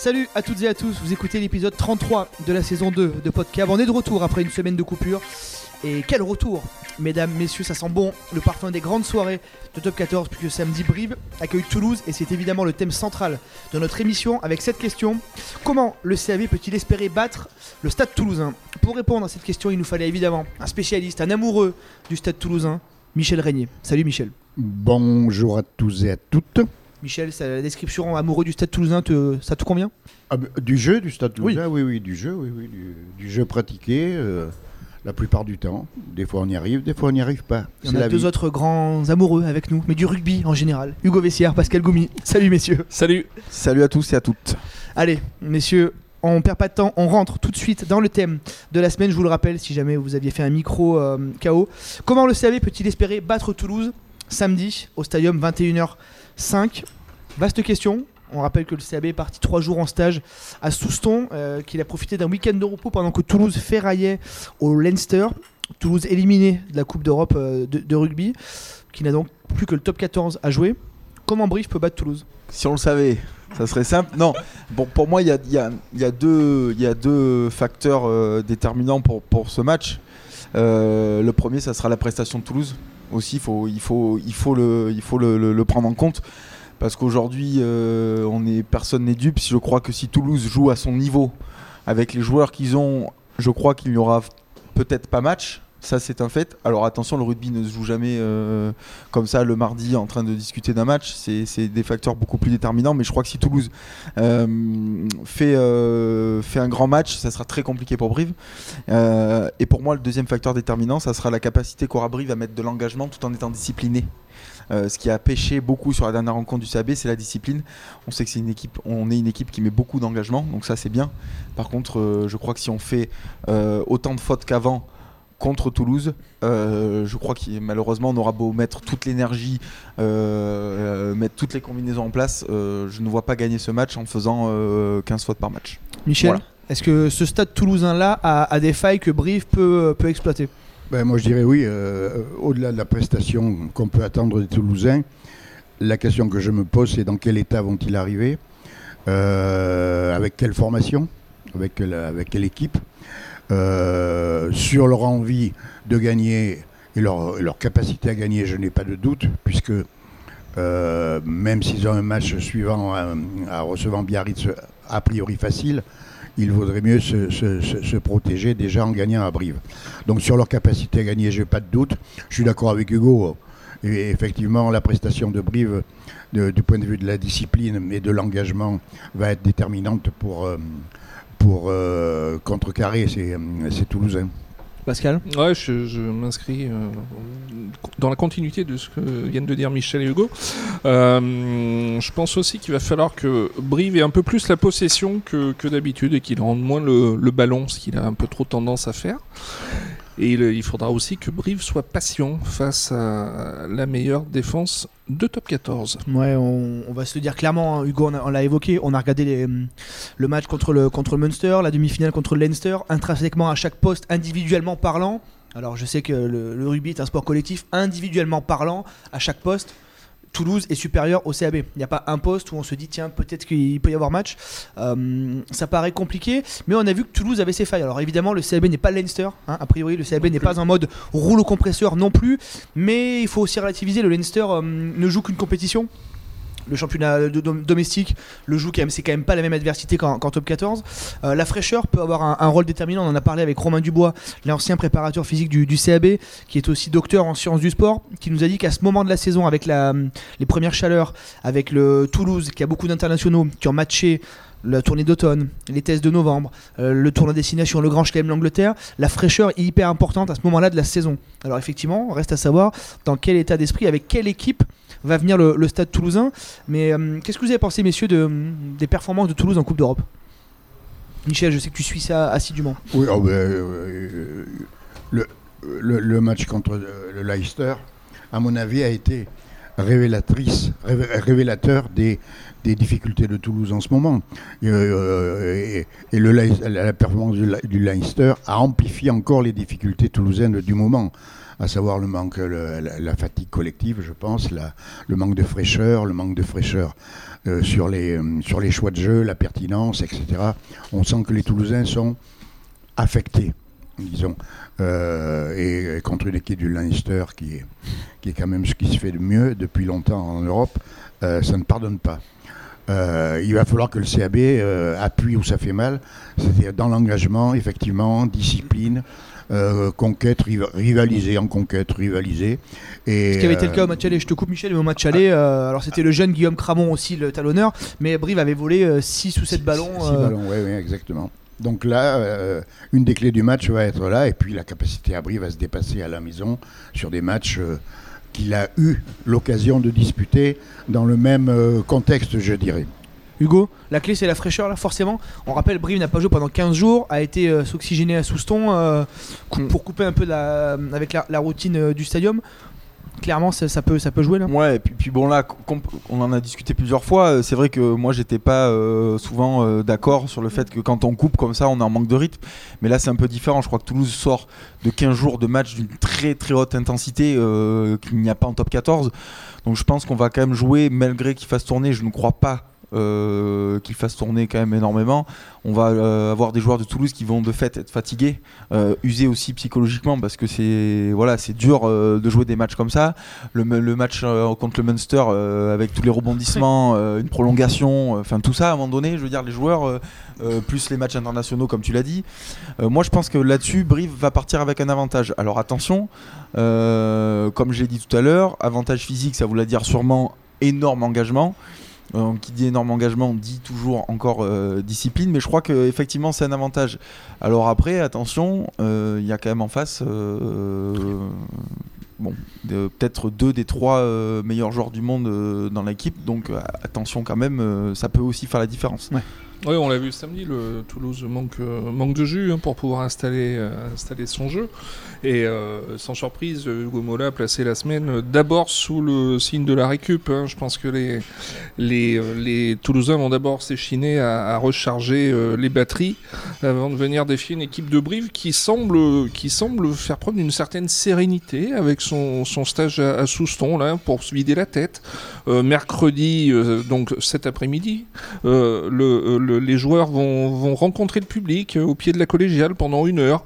Salut à toutes et à tous, vous écoutez l'épisode 33 de la saison 2 de Podcast. On est de retour après une semaine de coupure. Et quel retour Mesdames, messieurs, ça sent bon le parfum des grandes soirées de Top 14 puisque samedi Brive accueille Toulouse et c'est évidemment le thème central de notre émission avec cette question. Comment le CAV peut-il espérer battre le Stade toulousain? Pour répondre à cette question, il nous fallait évidemment un spécialiste, un amoureux du Stade toulousain, Michel Régnier. Salut Michel. Bonjour à tous et à toutes. Michel, ça- la description amoureux du Stade toulousain, te- ça te convient? Ah, bah, du jeu du Stade Toulousain, oui, oui, du jeu, oui, oui, du, du jeu pratiqué euh, la plupart du temps. Des fois on y arrive, des fois on n'y arrive pas. Il y en a la deux vie. autres grands amoureux avec nous, mais du rugby en général. Hugo Vessière, Pascal Goumi. Salut messieurs. Salut Salut à tous et à toutes Allez, messieurs, on perd pas de temps, on rentre tout de suite dans le thème de la semaine. Je vous le rappelle, si jamais vous aviez fait un micro euh, KO. Comment le CAV peut-il espérer battre Toulouse? Samedi au stadium 21h05 Vaste question. On rappelle que le CAB est parti trois jours en stage à Souston, euh, qu'il a profité d'un week-end de repos pendant que Toulouse ferraillait au Leinster. Toulouse éliminé de la Coupe d'Europe euh, de, rugby, qui n'a donc plus que le top 14 à jouer. Comment Brive peut battre Toulouse? Si on le savait, ça serait simple. Non, bon, pour moi, il y a, deux, facteurs euh, déterminants pour, pour ce match. Le premier, ça sera la prestation de Toulouse. Aussi, il faut, il faut, il faut, le, il faut le, le- le prendre en compte. Parce qu'aujourd'hui, euh, on est, personne n'est dupe. Je crois que si Toulouse joue à son niveau, avec les joueurs qu'ils ont, je crois qu'il n'y aura peut-être pas match. Ça, c'est un fait. Alors attention, le rugby ne se joue jamais euh, comme ça le mardi en train de discuter d'un match. C'est des facteurs beaucoup plus déterminants. Mais je crois que si Toulouse euh, fait, euh, fait un grand match, ça sera très compliqué pour Brive. Et pour moi, le deuxième facteur déterminant, ça sera la capacité qu'aura Brive à mettre de l'engagement tout en étant discipliné. Ce qui a pêché beaucoup sur la dernière rencontre du CAB, c'est la discipline. On sait que c'est une équipe, on est une équipe qui met beaucoup d'engagement, donc ça c'est bien. Par contre, je crois que si on fait autant de fautes qu'avant contre Toulouse, euh, je crois que malheureusement on aura beau mettre toute l'énergie, euh, euh, mettre toutes les combinaisons en place, euh, je ne vois pas gagner ce match en faisant euh, 15 fautes par match. Michel Voilà. Est-ce que ce stade toulousain-là a, a des failles que Brive peut, peut exploiter? Ben, moi je dirais oui, euh, au-delà de la prestation qu'on peut attendre des Toulousains, la question que je me pose c'est dans quel état vont-ils arriver? Euh, Avec quelle formation? Avec quelle équipe? Euh, Sur leur envie de gagner et leur, capacité à gagner, je n'ai pas de doute, puisque euh, même s'ils ont un match suivant euh, à recevant Biarritz a priori facile, il vaudrait mieux se, protéger déjà en gagnant à Brive. Donc sur leur capacité à gagner, je n'ai pas de doute. Je suis d'accord avec Hugo. Effectivement, la prestation de Brive, du point de vue de la discipline et de l'engagement, va être déterminante pour, pour euh, contrecarrer ces, ces Toulousains. Pascal Ouais, je, je m'inscris euh, dans la continuité de ce que viennent de dire Michel et Hugo. Euh, je pense aussi qu'il va falloir que Brive ait un peu plus la possession que, que d'habitude et qu'il rende moins le, le ballon, ce qu'il a un peu trop tendance à faire. Et il, faudra aussi que Brive soit patient face à la meilleure défense de top 14. Ouais, on, va se dire clairement, hein, Hugo, on l'a évoqué, on a regardé hum, le match contre le, Munster, la demi-finale contre le Leinster, intrinsèquement à chaque poste, individuellement parlant. Alors je sais que le rugby est un sport collectif, individuellement parlant, à chaque poste. Toulouse est supérieur au CAB. Il n'y a pas un poste où on se dit tiens peut-être qu'il peut y avoir match. Euh, ça paraît compliqué, mais on a vu que Toulouse avait ses failles. Alors évidemment le CAB n'est pas le Leinster. hein. A priori le CAB n'est pas en mode rouleau compresseur non plus. Mais il faut aussi relativiser. Le Leinster euh, ne joue qu'une compétition. Le championnat domestique le joue quand même, c'est quand même pas la même adversité qu'en top 14. Euh, la fraîcheur peut avoir un, rôle déterminant. On en a parlé avec Romain Dubois, l'ancien préparateur physique du, CAB, qui est aussi docteur en sciences du sport, qui nous a dit qu'à ce moment de la saison, avec les premières chaleurs, avec le Toulouse, qui a beaucoup d'internationaux, qui ont matché la tournée d'automne, les tests de novembre, euh, le tournoi destination, le Grand Chelem, l'Angleterre, la fraîcheur est hyper importante à ce moment-là de la saison. Alors effectivement, reste à savoir dans quel état d'esprit, avec quelle équipe va venir le, stade toulousain. Mais euh, qu'est-ce que vous avez pensé, messieurs, de, des performances de Toulouse en Coupe d'Europe? Michel, je sais que tu suis ça assidûment. Oui, oh, ben, euh, le, match contre le, le Leicester, à mon avis, a été révélatrice, révélateur des, des difficultés de Toulouse en ce moment. et, le, la, performance du, Leinster a amplifié encore les difficultés toulousaines du moment à savoir le manque, la, fatigue collective, je pense, le manque de fraîcheur, le manque de fraîcheur sur, les, sur les choix de jeu, la pertinence, etc. On sent que les Toulousains sont affectés disons, euh, et, contre une équipe du Leinster qui est, qui est quand même ce qui se fait de mieux depuis longtemps en Europe, euh, ça ne pardonne pas. Euh, il va falloir que le CAB appuie où ça fait mal, c'est-à-dire dans l'engagement, effectivement, discipline, conquête, rivaliser en conquête, rivaliser. Et, Ce qui avait été le cas au match aller, je te coupe Michel, mais au match aller, alors c'était le jeune Guillaume Cramon aussi, le talonneur, mais Brive avait volé 6 ou 7 ballons. 6 ballons, oui, oui, exactement. Donc là, euh, une des clés du match va être là, et puis la capacité à Brie va se dépasser à la maison sur des matchs euh, qu'il a eu l'occasion de disputer dans le même euh, contexte, je dirais. Hugo, la clé c'est la fraîcheur là forcément. On rappelle Brive n'a pas joué pendant 15 jours, a été s'oxygéner à Souston mm. pour couper un peu avec la, routine du stadium clairement ça, peut, jouer là. Ouais, et puis, bon là, on en a discuté plusieurs fois. Euh, c'est vrai que moi j'étais pas euh, souvent euh, d'accord sur le fait que quand on coupe comme ça, on est en manque de rythme. Mais là c'est un peu différent. Je crois que Toulouse sort de 15 jours de match d'une très très haute intensité qu'il n'y a pas en top 14. Donc je pense qu'on va quand même jouer malgré qu'il fasse tourner. Je ne crois pas euh, qu'il fasse tourner quand même énormément. On va euh, avoir des joueurs de Toulouse qui vont de fait être fatigués, euh, usés aussi psychologiquement parce que c'est voilà, c'est dur de jouer des matchs comme ça. Le, match contre le Munster avec tous les rebondissements, une prolongation, enfin tout ça à un moment donné, je veux dire les joueurs plus les matchs internationaux comme tu l'as dit. moi je pense que là-dessus Brive va partir avec un avantage. Alors attention, comme je l'ai dit tout à l'heure, avantage physique ça voulait dire sûrement énorme engagement. Euh, qui dit énorme engagement dit toujours encore euh, discipline, mais je crois qu'effectivement c'est un avantage. Alors après, attention, euh, il y a quand même en face bon, peut-être deux des trois meilleurs joueurs du monde dans l'équipe, donc attention quand même, ça peut aussi faire la différence. Oui, on l'a vu samedi, le Toulouse manque, manque de jus hein, pour pouvoir installer, installer son jeu. Et euh, sans surprise, Hugo Mola a placé la semaine euh, d'abord sous le signe de la récup. Hein. Je pense que les, les, euh, les Toulousains vont d'abord s'échiner à, recharger les batteries avant de venir défier une équipe de Brive qui semble, qui semble faire preuve d'une certaine sérénité avec son, son stage à, Souston là, pour se vider la tête. mercredi, donc cet après-midi, le, les joueurs vont, rencontrer le public au pied de la collégiale pendant une heure.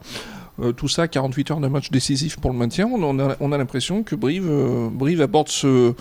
Euh, tout ça, 48 heures de match décisif pour le maintien, on, a, l'impression que Brive, euh, Brive aborde ce,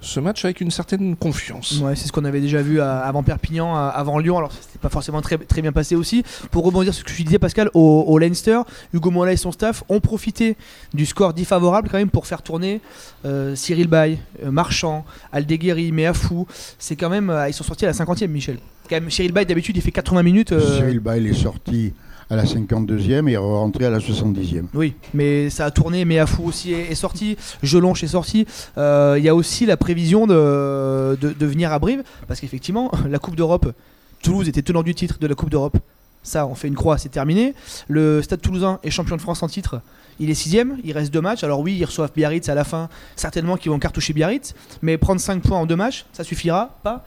ce match avec une certaine confiance. Ouais, c'est ce qu'on avait déjà vu avant Perpignan, avant Lyon. Alors, c'était pas forcément très, très bien passé aussi. Pour rebondir sur ce que tu disais, Pascal, au, Leinster, Hugo Mola et son staff ont profité du score défavorable quand même pour faire tourner euh, Cyril Bay, Marchand, Aldeguerri, Meafou. C'est quand même. ils sont sortis à la 50e, Michel. Quand même, Cyril Bay, d'habitude, il fait 80 minutes. Cyril Bay, il est sorti à la 52e et rentré à la 70e. Oui, mais ça a tourné, mais Afou aussi est, sorti, Jelonche est sorti. Euh, il y a aussi la prévision de, de, venir à Brive, parce qu'effectivement, la Coupe d'Europe, Toulouse était tenant du titre de la Coupe d'Europe. Ça, on fait une croix, c'est terminé. Le Stade Toulousain est champion de France en titre. Il est sixième, il reste deux matchs. Alors oui, ils reçoivent Biarritz à la fin. Certainement qu'ils vont cartoucher Biarritz. Mais prendre 5 points en deux matchs, ça suffira pas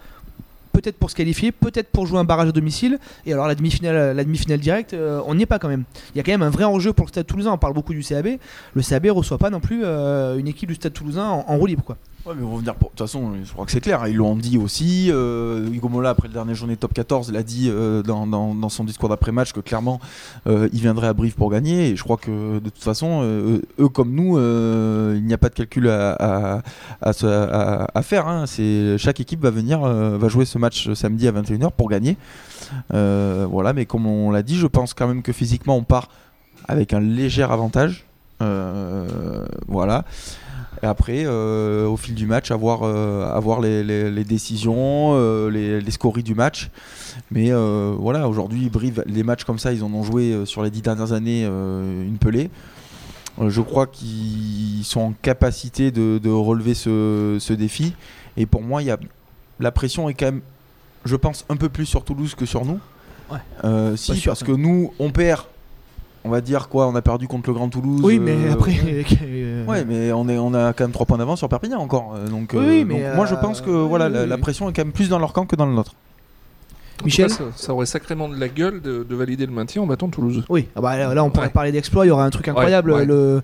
peut-être pour se qualifier, peut-être pour jouer un barrage à domicile. Et alors la demi-finale, la demi-finale directe, euh, on n'y est pas quand même. Il y a quand même un vrai enjeu pour le Stade Toulousain. On parle beaucoup du CAB. Le CAB reçoit pas non plus euh, une équipe du Stade Toulousain en, roue libre, quoi. Ouais, mais on va venir. De toute façon, je crois que c'est clair. Ils l'ont dit aussi. Euh, Hugo Mola, après la dernière journée top 14, l'a dit dans, son discours d'après-match que clairement, il viendrait à Brive pour gagner. Et je crois que de toute façon, eux comme nous, il n'y a pas de calcul à, à, faire. Hein. C'est chaque équipe va venir, va jouer ce match samedi à 21h pour gagner. voilà, mais comme on l'a dit, je pense quand même que physiquement, on part avec un léger avantage. voilà. Et après, euh, au fil du match, avoir, euh, les, décisions, euh, les, scories du match. Mais voilà, aujourd'hui, Brive, les matchs comme ça, ils en ont joué sur les dix dernières années une pelée. je crois qu'ils sont en capacité de, relever ce, défi. Et pour moi, y a, la pression est quand même, je pense, un peu plus sur Toulouse que sur nous. si, parce que nous, on perd on va dire quoi On a perdu contre le Grand Toulouse. Oui, mais euh, après. ouais. euh, Ouais, mais on, est, on a quand même 3 points d'avance sur Perpignan encore. euh, Donc, Oui, euh, mais, moi je euh, pense que voilà, la pression est quand même plus dans leur camp que dans le nôtre. Michel cas, ça, ça aurait sacrément de la gueule de, de valider le maintien en battant Toulouse. Oui, ah bah, là, là, on pourrait Ouais. parler d'exploit, il y aura un truc incroyable. ouais. Le,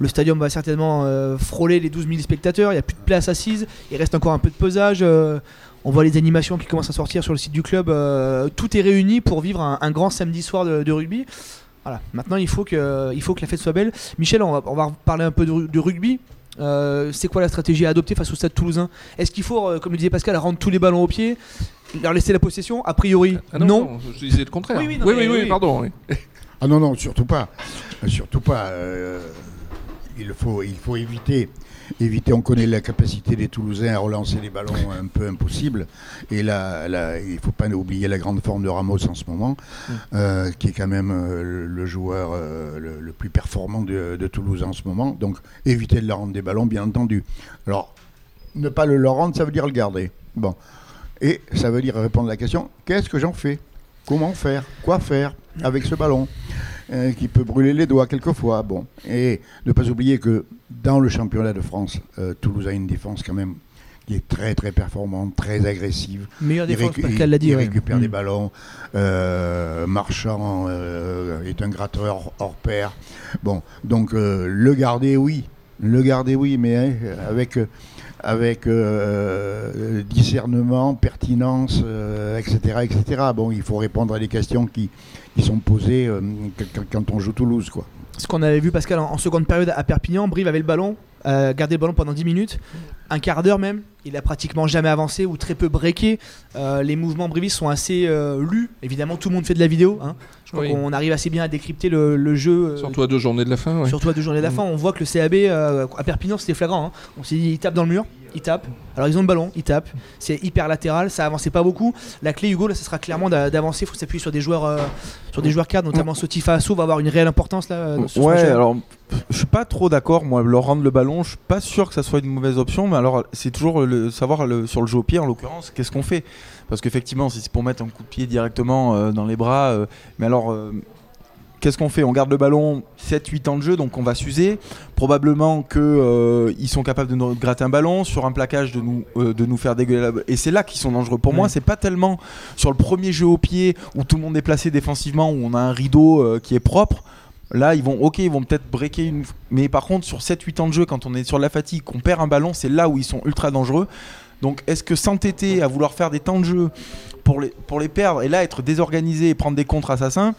le stadium va certainement euh, frôler les 12 000 spectateurs, il n'y a plus de place assise, il reste encore un peu de pesage. euh, on voit les animations qui commencent à sortir sur le site du club. euh, tout est réuni pour vivre un, un grand samedi soir de, de rugby. Voilà, maintenant il faut, que, il faut que la fête soit belle. Michel, on va, on va parler un peu de, ru- de rugby. Euh, c'est quoi la stratégie à adopter face au stade toulousain? Est-ce qu'il faut, euh, comme le disait Pascal, rendre tous les ballons au pied? Leur laisser la possession A priori, Ah non. je disais le contraire. Oui, Oui, oui, oui, non, mais oui. pardon. oui. Ah non, non, surtout pas. Surtout pas. euh, il, faut, il faut éviter. Éviter, on connaît la capacité des Toulousains à relancer les ballons un peu impossible. Et là, là il ne faut pas oublier la grande forme de Ramos en ce moment, euh, qui est quand même euh, le, joueur euh, le, le plus performant de, de Toulouse en ce moment. Donc, éviter de leur rendre des ballons, bien entendu. Alors, ne pas le leur rendre, ça veut dire le garder. Bon. Et ça veut dire répondre à la question qu'est-ce que j'en fais? Comment faire? Quoi faire avec ce ballon euh, qui peut brûler les doigts quelquefois? Bon. Et ne pas oublier que dans le championnat de France, euh, Toulouse a une défense quand même qui est très très performante, très agressive. Meilleure Il, défense, récu- Pascal l'a dit. il récupère Mm. des ballons. Euh, Marchand est un gratteur hors pair. Bon, donc le garder, oui. Le garder, oui, mais hein, avec, avec euh, discernement, pertinence, euh, etc., etc. Bon, il faut répondre à des questions qui, qui sont posées euh, quand- on joue Toulouse, quoi. Ce qu'on avait vu, Pascal, en, en seconde période à Perpignan, Brive avait le ballon, euh, gardé le ballon pendant 10 minutes, un quart d'heure même. Il a pratiquement jamais avancé ou très peu breaké. Euh, les mouvements brivistes sont assez euh, lus. Évidemment, tout le monde fait de la vidéo. hein. Je crois Oui. qu'on arrive assez bien à décrypter le, le jeu. euh, Surtout à deux journées de la fin. ouais. Surtout à deux journées de la Mm. fin, on voit que le CAB euh, à Perpignan c'était flagrant. hein. On s'est dit, il tape dans le mur, il tape. Alors ils ont le ballon, ils tapent. C'est hyper latéral, ça avançait pas beaucoup. La clé Hugo, là, ce sera clairement d'a- d'avancer. Il faut s'appuyer sur des joueurs, euh, sur des joueurs cadres, notamment Sotifa Asso va avoir une réelle importance là. Ouais, alors je suis pas trop d'accord. Moi, leur rendre le ballon, je suis pas sûr que ça soit une mauvaise option. Mais alors, c'est toujours le savoir le- sur le jeu au pied en l'occurrence, qu'est-ce qu'on fait? Parce qu'effectivement, si c'est pour mettre un coup de pied directement euh, dans les bras, euh, mais alors. euh, Qu'est-ce qu'on fait? On garde le ballon 7-8 ans de jeu, donc on va s'user. Probablement qu'ils sont capables de nous gratter un ballon, sur un plaquage de nous, de nous faire dégueuler la... Et c'est là qu'ils sont dangereux. Pour moi, Ouais. c'est pas tellement sur le premier jeu au pied où tout le monde est placé défensivement, où on a un rideau qui est propre. Là, ils vont, ok, ils vont peut-être breaker une. Mais par contre, sur 7-8 ans de jeu, quand on est sur la fatigue, qu'on perd un ballon, c'est là où ils sont ultra dangereux. Donc, est-ce que s'entêter à vouloir faire des temps de jeu pour les, pour les perdre et là être désorganisé et prendre des contre assassins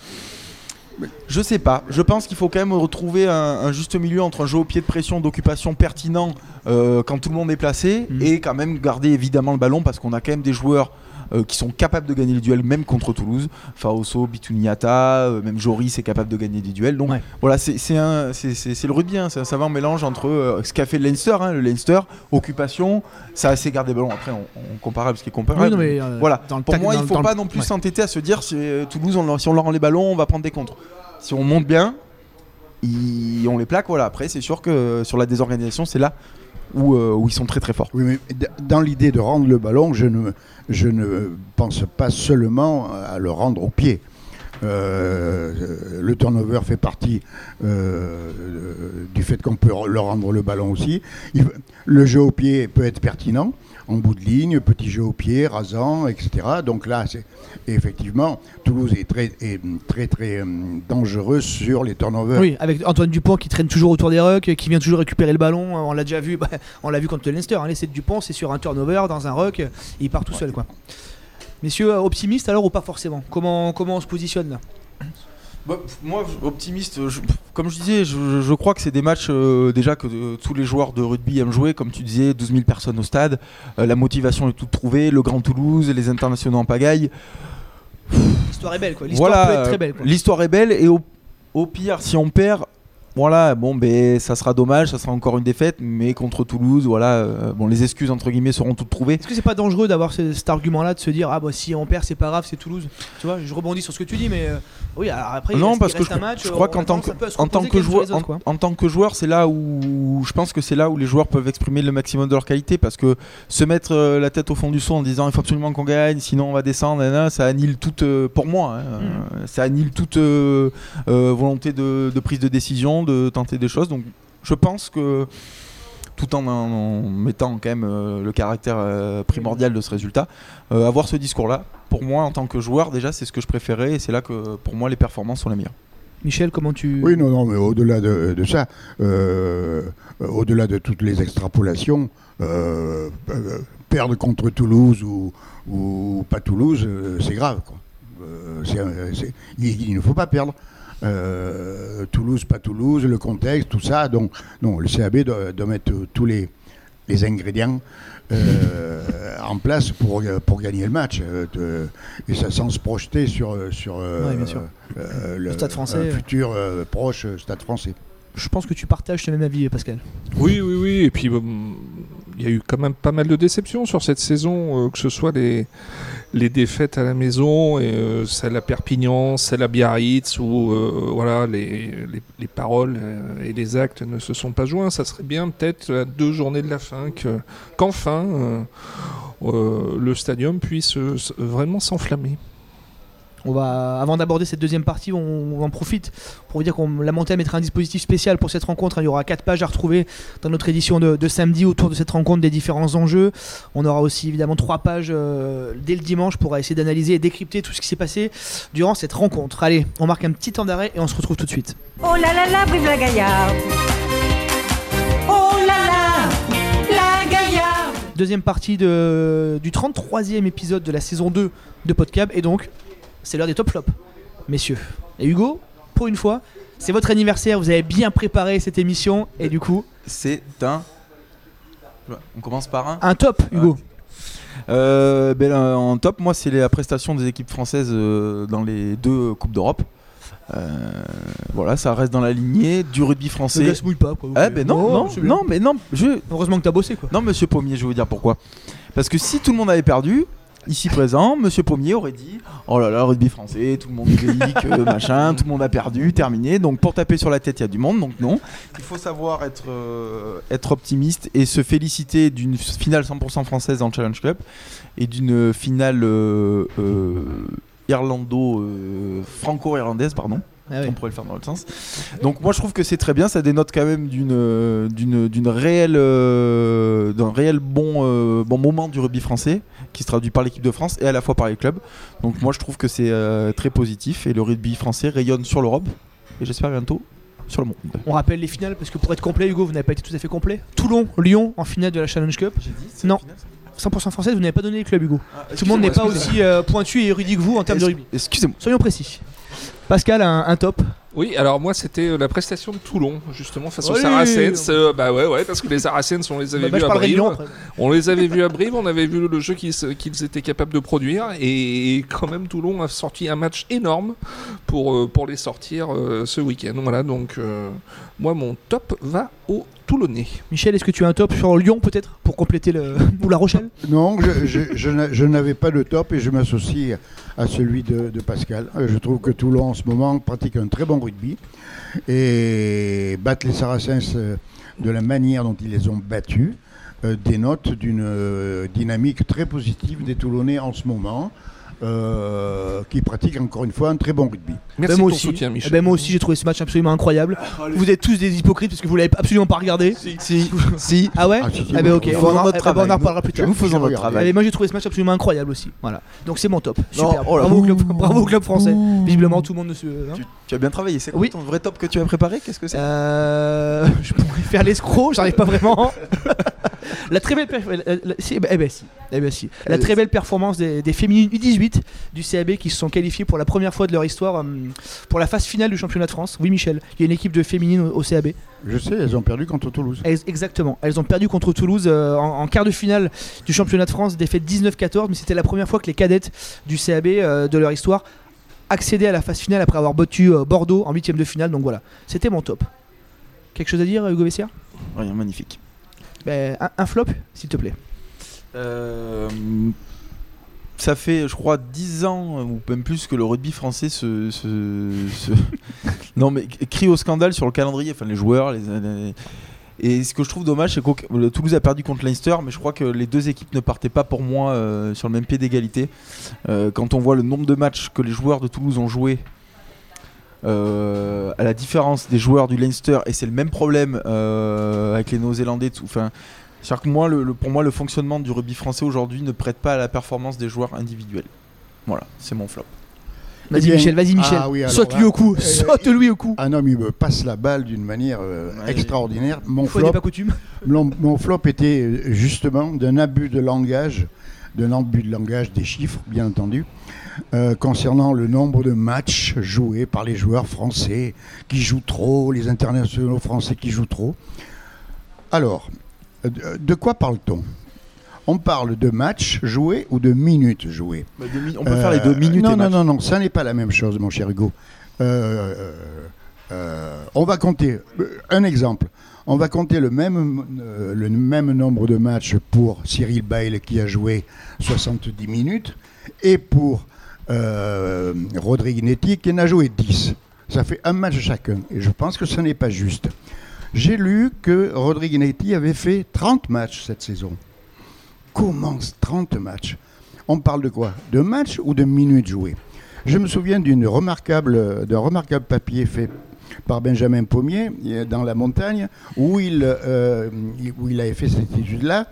je sais pas. Je pense qu'il faut quand même retrouver un, un juste milieu entre un jeu au pied de pression, d'occupation pertinent euh, quand tout le monde est placé Mhm. et quand même garder évidemment le ballon parce qu'on a quand même des joueurs euh, qui sont capables de gagner les duels même contre Toulouse. Faoso, Bituniata, euh, même Joris est capable de gagner des duels. Donc Ouais. voilà, c'est le rugby, hein. c'est un savant mélange entre euh, ce qu'a fait le Leinster, hein, le Leinster, occupation, ça a assez gardé le ballon. Après, on, on comparable ce qui est comparable. Oui, non, mais, voilà, dans pour moi, il le- faut pas non plus ouais. s'entêter à se dire si Toulouse, on si on leur rend les ballons, on va prendre des contres. Si on monte bien, ils- on les plaque. Voilà. Après, c'est sûr que sur la désorganisation, c'est là où, euh, où ils sont très très forts. Oui, mais dans l'idée de rendre le ballon, je ne, je ne pense pas seulement à le rendre au pied. Euh, le turnover fait partie euh, du fait qu'on peut leur rendre le ballon aussi. Il- le jeu au pied peut être pertinent, en bout de ligne, petit jeu au pied, rasant, etc. Donc là, c'est effectivement, Toulouse est très, est très, très euh, dangereux sur les turnovers. Oui, avec Antoine Dupont qui traîne toujours autour des rucks, qui vient toujours récupérer le ballon. On l'a déjà vu, bah, on l'a vu contre le Leinster. Hein, l'essai de Dupont, c'est sur un turnover dans un ruck, et il part tout seul, quoi. Messieurs, euh, optimistes alors ou pas forcément? Comment, comment on se positionne là? Bah, moi, optimiste, je- comme je disais, je, je crois que c'est des matchs euh, déjà que euh, tous les joueurs de rugby aiment jouer. Comme tu disais, 12 000 personnes au stade, euh, la motivation est toute trouvée, le Grand Toulouse, les internationaux en pagaille. L'histoire est belle, quoi. L'histoire Voilà, peut être très belle. L'histoire est belle et au, au pire, si on perd, Voilà, bon, ben ça sera dommage, ça sera encore une défaite, mais contre Toulouse, voilà, euh, bon, les excuses entre guillemets seront toutes trouvées. Est-ce que c'est pas dangereux d'avoir ce- cet argument-là de se dire ah bah si on perd c'est pas grave c'est Toulouse tu vois je rebondis sur ce que tu dis mais euh, oui alors après il non, reste- parce il que je, un match je euh, crois on qu'en tant que, en tant joueur, les autres, en, quoi. en tant que joueur, c'est là où je pense que c'est là où les joueurs peuvent exprimer le maximum de leur qualité, parce que se mettre euh, la tête au fond du seau en disant il faut absolument qu'on gagne, sinon on va descendre, ça annule toute, euh, pour moi, hein, Mm. euh, ça annule toute euh, euh, volonté de, de prise de décision, de tenter des choses. Donc, je pense que tout en, en mettant quand même euh, le caractère euh, primordial de ce résultat, euh, avoir ce discours-là, pour moi en tant que joueur, déjà c'est ce que je préférais et c'est là que pour moi les performances sont les meilleures. Michel comment tu Oui, non, non, mais au-delà de, de ça, au-delà de toutes les extrapolations, euh, euh, perdre contre Toulouse ou, ou pas Toulouse, euh, c'est grave. quoi. C'est, c'est- il, il ne faut pas perdre. Euh, Toulouse, pas Toulouse, le contexte, tout ça. Donc, non, le CAB doit, doit mettre tous les, les ingrédients euh, en place pour, pour gagner le match. euh, de- et ça sans se projeter sur, sur Ouais, bien sûr. Le Stade français. un futur euh, proche stade français. je pense que tu partages ce même avis Pascal Oui, oui, oui. Et puis, il y a eu quand même pas mal de déceptions sur cette saison, euh, que ce soit les, les défaites à la maison, et, euh, celle à Perpignan, celle à Biarritz, où euh, voilà, les, les, les paroles et les actes ne se sont pas joints. Ça serait bien peut-être à deux journées de la fin que- qu'enfin le stadium puisse vraiment s'enflammer. On va, avant d'aborder cette deuxième partie, on, on en profite pour vous dire qu'on la montée mettra un dispositif spécial pour cette rencontre. Il y aura quatre pages à retrouver dans notre édition de, de samedi autour de cette rencontre des différents enjeux. On aura aussi évidemment trois pages euh, dès le dimanche pour essayer d'analyser et décrypter tout ce qui s'est passé durant cette rencontre. Allez, on marque un petit temps d'arrêt et on se retrouve tout de suite. Oh là là là, vive la Gaillarde Oh là là, la Gaillarde Deuxième partie de, du 33e épisode de la saison 2 de Podcab et donc c'est l'heure des top flops, messieurs. Et Hugo, pour une fois, c'est votre anniversaire, vous avez bien préparé cette émission et du coup, C'est un. On commence par un. un top Hugo. Euh, ben, euh, en top, moi, c'est la prestation des équipes françaises euh, dans les deux Coupes d'Europe. Euh, voilà, ça reste dans la lignée du rugby français. gars se mouille pas quoi. Ah ben non, Oh, non, non, mais non, je, Heureusement que t'as bossé quoi. non, Monsieur Pommier, je vais vous dire pourquoi. Parce que si tout le monde avait perdu, ici présent, Monsieur Pommier aurait dit, oh là là, rugby français, tout le monde euh, machin, tout le monde a perdu, terminé. Donc pour taper sur la tête, il y a du monde, donc non. Il faut savoir être, euh, être optimiste et se féliciter d'une finale 100% française dans le Challenge Club et d'une finale euh, euh, irlando, euh, franco-irlandaise, pardon. Ah. On pourrait le faire dans l'autre sens. Donc moi je trouve que c'est très bien, ça dénote quand même d'une euh, d'une d'une réelle euh, d'un réel bon euh, bon moment du rugby français qui se traduit par l'équipe de France et à la fois par les clubs. Donc moi je trouve que c'est euh, très positif et le rugby français rayonne sur l'Europe et j'espère bientôt sur le monde. On rappelle les finales parce que pour être complet Hugo, vous n'avez pas été tout à fait complet. Toulon, Lyon en finale de la Challenge Cup. Non. 100% française, vous n'avez pas donné les clubs Hugo. Tout le monde n'est pas aussi euh, pointu et érudit que vous en termes de rugby. Excusez-moi. Soyons précis. Pascal un, un top. Oui, alors moi c'était euh, la prestation de Toulon, justement, face aux Saracens. Euh, bah ouais, ouais, parce que les Saracens, on les avait Bah, bah, vus à Brive. On les avait vus à Brive, on avait vu le jeu qu'ils étaient capables de produire. Et quand même, Toulon a sorti un match énorme pour, euh, pour les sortir euh, ce week-end. Voilà, donc euh, moi mon top va au Toulonnais. Michel, est-ce que tu as un top sur Lyon peut-être pour compléter le ou La Rochelle? Non, je, je- je n'a- je n'avais pas de top et je m'associe à celui de, de Pascal. Je trouve que Toulon en ce moment pratique un très bon rugby et battre les Saracens euh, de la manière dont ils les ont battus euh, dénote d'une euh, dynamique très positive des Toulonnais en ce moment. euh, qui pratiquent encore une fois un très bon rugby. Merci Ben, moi de ton aussi. soutien, Eh Michel. ben, moi aussi j'ai trouvé ce match absolument incroyable. Vous êtes tous des hypocrites parce que vous l'avez absolument pas regardé. Si, si. Ah ouais Ah, si, si, Ah ben ok, on, en, eh ben, on en reparlera plus tard. Nous faisons notre travail. Allez, moi j'ai trouvé ce match absolument incroyable aussi. Voilà. Donc c'est mon top. Super. oh bravo, au club, bravo au club français. Visiblement tout le monde ne se. hein. Tu, as bien travaillé. C'est quoi Oui. ton vrai top que tu as préparé? Qu'est-ce que c'est? Euh, je pourrais faire l'escroc, j'arrive pas vraiment. la très belle, perf- la- la- si, si. Si. La très belle performance des, des féminines U18 du CAB qui se sont qualifiées pour la première fois de leur histoire euh, pour la phase finale du championnat de France. Oui, Michel, il y a une équipe de féminines au, au CAB. Je sais, elles ont perdu contre Toulouse. Elles- exactement. Elles ont perdu contre Toulouse euh, en, en quart de finale du championnat de France, défaite 19-14, mais c'était la première fois que les cadettes du CAB euh, de leur histoire accédaient à la phase finale après avoir battu euh, Bordeaux en huitième de finale. Donc voilà, c'était mon top. Quelque chose à dire, Hugo Vessière Rien, magnifique. Ben, un, un flop, s'il te plaît. Euh, ça fait, je crois, 10 ans ou même plus que le rugby français se, se- se- non mais crie au scandale sur le calendrier, enfin les joueurs, les, les- et ce que je trouve dommage, c'est que Toulouse a perdu contre Leinster, mais je crois que les deux équipes ne partaient pas pour moi euh, sur le même pied d'égalité. Euh, quand on voit le nombre de matchs que les joueurs de Toulouse ont joué, euh, à la différence des joueurs du Leinster, et c'est le même problème avec les Néo-Zélandais, enfin. C'est-à-dire que pour moi, le fonctionnement du rugby français aujourd'hui ne prête pas à la performance des joueurs individuels. Voilà, c'est mon flop. Vas-y, Eh bien, Michel, vas-y, Michel. ah oui, Saute-lui au cou, euh, saute-lui au cou. Un homme, il me passe la balle d'une manière euh, Ouais. extraordinaire. Mon flop, pas coutume. mon, mon flop était euh, justement d'un abus de langage, d'un abus de langage des chiffres, bien entendu, euh, concernant le nombre de matchs joués par les joueurs français qui jouent trop, les internationaux français qui jouent trop. Alors, de quoi parle-t-on? On parle de matchs joués ou de minutes jouées on peut faire les deux euh, minutes Non, et non, match. non, non, ça n'est pas la même chose, mon cher Hugo. Euh, euh, on va compter un exemple. On va compter le même, le même nombre de matchs pour Cyril Bail qui a joué 70 minutes et pour Rodrigue Netti qui en a joué 10. Ça fait un match chacun et je pense que ce n'est pas juste. J'ai lu que Rodrigue Netti avait fait 30 matchs cette saison. Comment 30 matchs On parle de quoi? De matchs ou de minutes jouées? Je me souviens d'une remarquable, d'un remarquable papier fait par Benjamin Pommier euh, dans la montagne où il, euh, où il avait fait cette étude-là.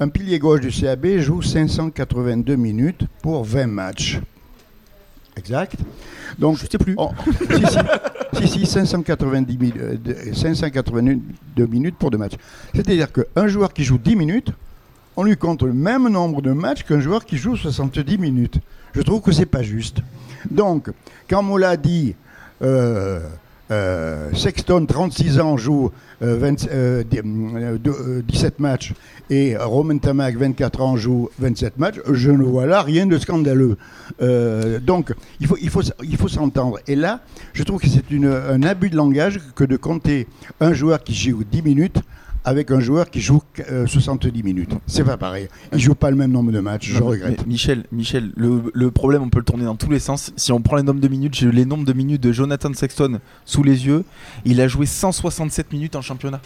Un pilier gauche du CAB joue 582 minutes pour 20 matchs. Exact. Donc, Je sais plus. Si, si, si, si, 590 mi- euh, de- 582 minutes pour deux matchs. C'est-à-dire qu'un joueur qui joue 10 minutes, on lui compte le même nombre de matchs qu'un joueur qui joue 70 minutes. Je trouve que c'est pas juste. Donc, quand Mola dit euh, euh, Sexton, 36 ans, joue euh, 20 euh, 17 matchs et Romain Tamac, 24 ans, joue 27 matchs, je ne vois là rien de scandaleux. Donc, il faut, s'entendre. Et là, je trouve que c'est un abus de langage que de compter un joueur qui joue 10 minutes avec un joueur qui joue euh, 70 minutes. C'est pas pareil. Il joue pas le même nombre de matchs, je regrette. Michel, Michel le, le problème, on peut le tourner dans tous les sens. Si on prend les nombres de minutes, j'ai les nombres de minutes de Jonathan Sexton sous les yeux. Il a joué 167 minutes en championnat.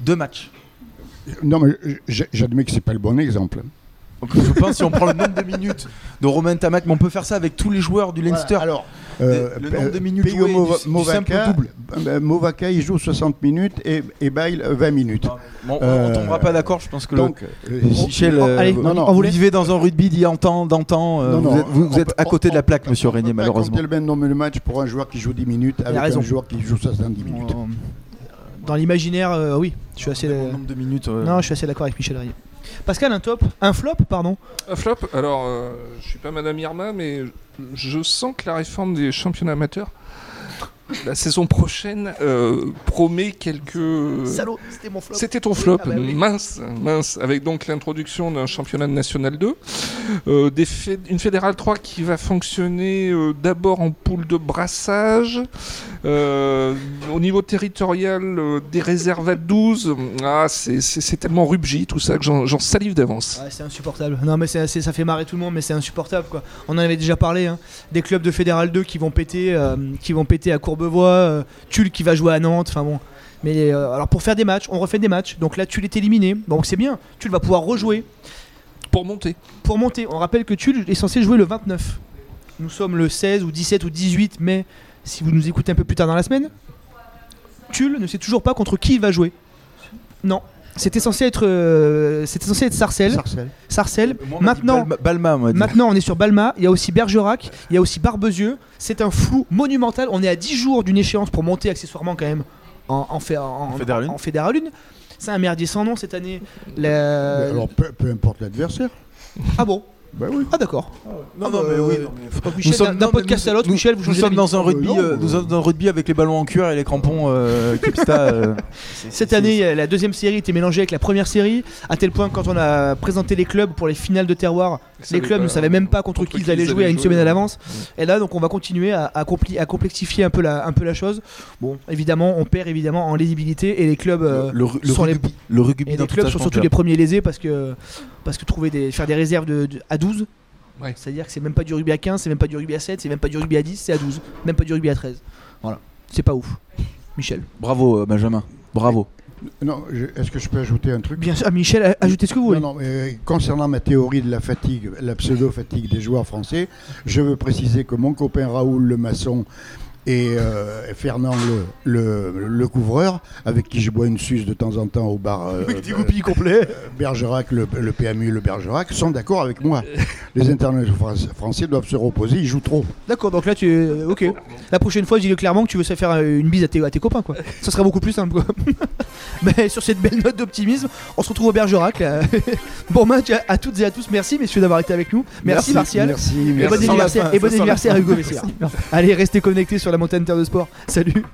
Deux matchs. Non, mais j'admets que c'est pas le bon exemple. Donc je pense si on prend le nombre de minutes de Romain Tamac, mais on peut faire ça avec tous les joueurs du Leinster. Voilà, alors, euh, le nombre de euh, minutes jouées du- du Movaca, simple double. euh, Movaca, il joue 60 minutes et, et Bail euh, 20 minutes. Bon, on- Euh, on tombera pas d'accord, je pense que le- Donc, euh, Michel, Oh, euh, allez, vous, non, non, vous on vous vivez dans un rugby d'il y a temps, d'antan. euh, Non, non, vous êtes, vous- on vous êtes peut- à côté on- de la plaque, monsieur on peut Régnier, malheureusement. compter le même nombre de matchs pour un joueur qui joue 10 minutes avec raison. un joueur qui joue 70 minutes. Dans l'imaginaire, euh, oui. Je suis assez. Le nombre de minutes. euh, Non, je suis assez d'accord avec Michel Rayet. Pascal, un top Un flop, pardon. Un flop Alors, euh, je suis pas Madame Irma, mais je sens que la réforme des championnats amateurs, la saison prochaine, euh, promet quelques. Salaud, c'était mon flop. C'était ton flop, Ah bah oui. mince, mince, avec donc l'introduction d'un championnat de National 2, euh, des une fédérale 3 qui va fonctionner euh, d'abord en poule de brassage, au niveau territorial des réserves à 12, ah, c'est- tellement rubgi tout ça que j'en j'en salive d'avance. Ouais, c'est insupportable. Non, mais c'est c'est- ça fait marrer tout le monde, mais c'est insupportable quoi. On en avait déjà parlé. hein. Des clubs de Fédéral 2 qui vont péter, qui vont péter à Courbevoie, euh, Tulle qui va jouer à Nantes. Enfin bon. Mais euh, alors pour faire des matchs, on refait des matchs. Donc là, Tulle est éliminé. Donc c'est bien. Tulle va pouvoir rejouer Pour monter. pour monter. On rappelle que Tulle est censé jouer le 29. Nous sommes le 16 ou 17 ou 18 mai. Si vous nous écoutez un peu plus tard dans la semaine, Tulle ne sait toujours pas contre qui il va jouer. Non. C'était censé être, euh, c'était censé être Sarcelles. Sarcelles. Sarcelles. Moi, on m'a dit Maintenant, Balma, Balma, on. Maintenant, on est sur Balma, il y a aussi Bergerac, il y a aussi Barbezieux. C'est un flou monumental. On est à 10 jours d'une échéance pour monter accessoirement quand même en, en, fé- en, Fédéral une. en Fédéral une. C'est un merdier sans nom cette année. La- Alors, peu, peu importe l'adversaire. Ah bon? Bah oui. Ah d'accord. Non, non, mais oui, non, mais- Michel, Nous sommes- d'un- non, d'un mais podcast nous- à l'autre, nous- Michel, vous Nous sommes dans un Ah, rugby, euh, nous sommes dans un rugby avec les ballons en cuir et les crampons euh, Kipsta. euh, Cette année, la deuxième série était mélangée avec la première série, à tel point que quand on a présenté les clubs pour les finales de terroir, les clubs ne savaient même pas contre, qui ils allaient jouer à une semaine à l'avance. Et là, donc, on va continuer à, à compli- à complexifier un peu, la, un peu la chose. Bon, évidemment, on perd évidemment en lisibilité et les clubs. euh, le, le sont les- rugby, le rugby Et dans les clubs sont surtout les premiers lésés parce que, parce que trouver des, faire des réserves de, de- à 12, Ouais. c'est-à-dire que c'est même pas du rugby à 15, c'est même pas du rugby à 7, c'est même pas du rugby à 10, c'est à 12, même pas du rugby à 13. Voilà, c'est pas ouf. Michel. Bravo, euh, Benjamin. Bravo. Non, est-ce que je peux ajouter un truc? Bien sûr, ah, Michel, ajoutez ce que vous voulez. Non, non, mais euh, concernant ma théorie de la fatigue, la pseudo-fatigue des joueurs français, je veux préciser que mon copain Raoul le maçon et euh, Fernand le, le, le couvreur, avec qui je bois une suce de temps en temps au bar euh, Avec des goupilles complets. Bergerac, le, le PMU, le Bergerac, sont d'accord avec moi. Les internationaux fran- français doivent se reposer, ils jouent trop. D'accord, donc là tu es. Ok. La prochaine fois, dis-le clairement que tu veux faire euh, une bise à tes, à tes copains, quoi. Ça serait beaucoup plus simple, quoi. Mais sur cette belle note d'optimisme, on se retrouve au Bergerac. là. bon match à, à toutes et à tous. Merci, messieurs, d'avoir été avec nous. Merci, Martial. Merci, Et merci. bon la anniversaire, et bon la anniversaire à Hugo Messier. Allez, restez connectés sur montagne Terre de Sport. Salut